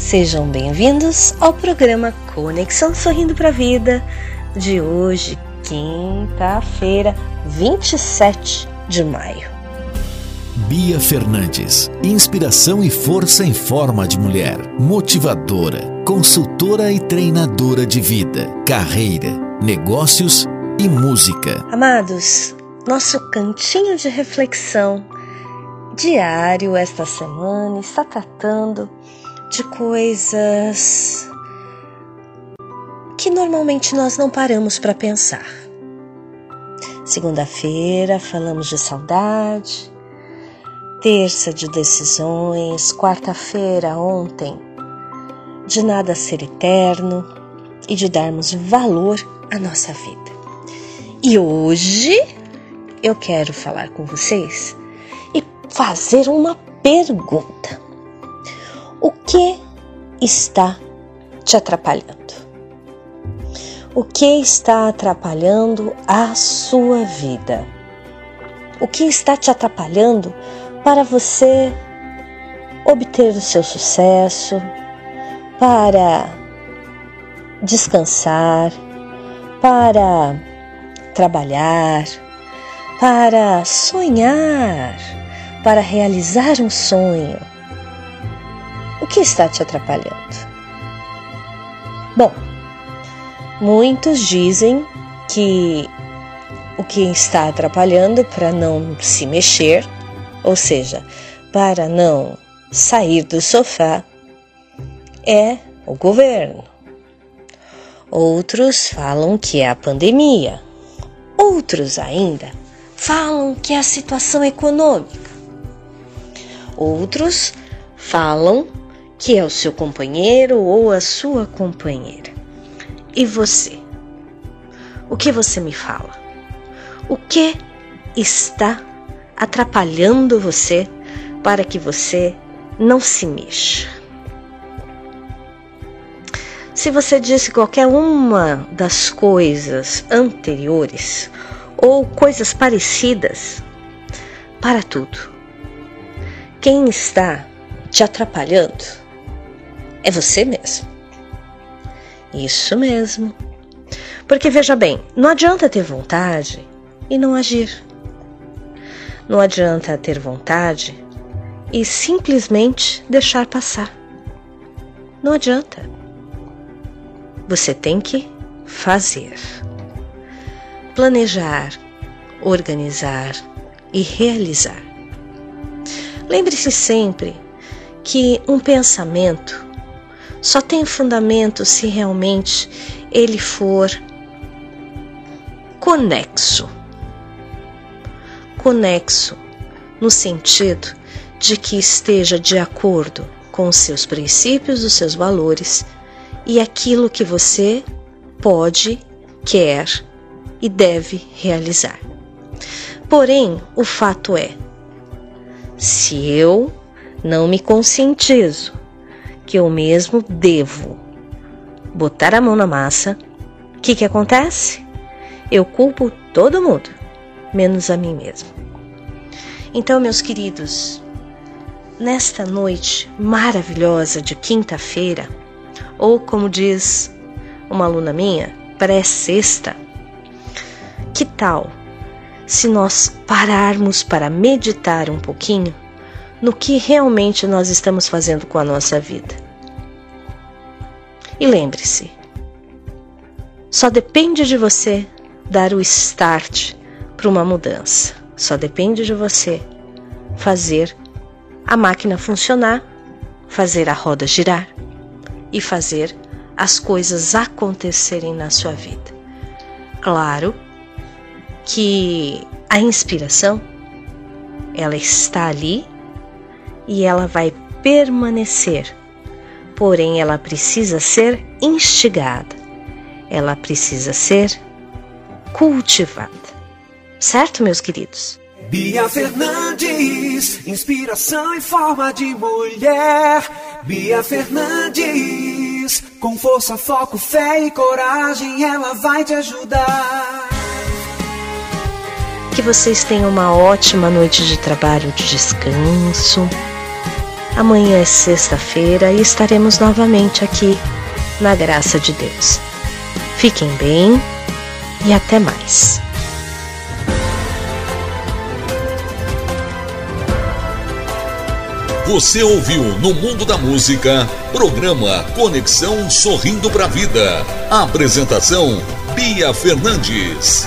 Sejam bem-vindos ao programa Conexão Sorrindo para a Vida de hoje, quinta-feira, 27 de maio. Bia Fernandes, inspiração e força em forma de mulher, motivadora, consultora e treinadora de vida, carreira, negócios e música. Amados, nosso cantinho de reflexão diário esta semana está tratando de coisas que normalmente nós não paramos para pensar. Segunda-feira falamos de saudade, terça de decisões, quarta-feira, ontem, de nada ser eterno e de darmos valor à nossa vida. E hoje eu quero falar com vocês e fazer uma pergunta. O que está te atrapalhando? O que está atrapalhando a sua vida? O que está te atrapalhando para você obter o seu sucesso, para descansar, para trabalhar, para sonhar, para realizar um sonho? Que está te atrapalhando? Bom, muitos dizem que o que está atrapalhando para não se mexer, ou seja, para não sair do sofá, é o governo. Outros falam que é a pandemia. Outros ainda falam que é a situação econômica. Outros falam que é o seu companheiro ou a sua companheira. E você? O que você me fala? O que está atrapalhando você para que você não se mexa? Se você disse qualquer uma das coisas anteriores ou coisas parecidas, para tudo. Quem está te atrapalhando é você mesmo. Isso mesmo. Porque veja bem, não adianta ter vontade e não agir. Não adianta ter vontade e simplesmente deixar passar. Não adianta. Você tem que fazer. Planejar, organizar e realizar. Lembre-se sempre que um pensamento só tem fundamento se realmente ele for conexo. Conexo no sentido de que esteja de acordo com os seus princípios, os seus valores e aquilo que você pode, quer e deve realizar. Porém, o fato é: se eu não me conscientizo que eu mesmo devo botar a mão na massa, o que, que acontece? Eu culpo todo mundo, menos a mim mesmo. Então, meus queridos, nesta noite maravilhosa de quinta-feira, ou como diz uma aluna minha, pré-sexta, que tal se nós pararmos para meditar um pouquinho no que realmente nós estamos fazendo com a nossa vida. E lembre-se, Só depende de você dar o start para uma mudança. Só depende de você fazer a máquina funcionar, fazer a roda girar e fazer as coisas acontecerem na sua vida. Claro que a inspiração ela está ali e ela vai permanecer. Porém, ela precisa ser instigada. Ela precisa ser cultivada. Certo, meus queridos? Bia Fernandes, inspiração em forma de mulher. Bia Fernandes, com força, foco, fé e coragem, ela vai te ajudar. Que vocês tenham uma ótima noite de trabalho, de descanso. Amanhã é sexta-feira e estaremos novamente aqui, na graça de Deus. Fiquem bem e até mais. Você ouviu no Mundo da Música, programa Conexão Sorrindo para a Vida. Apresentação Bia Fernandes.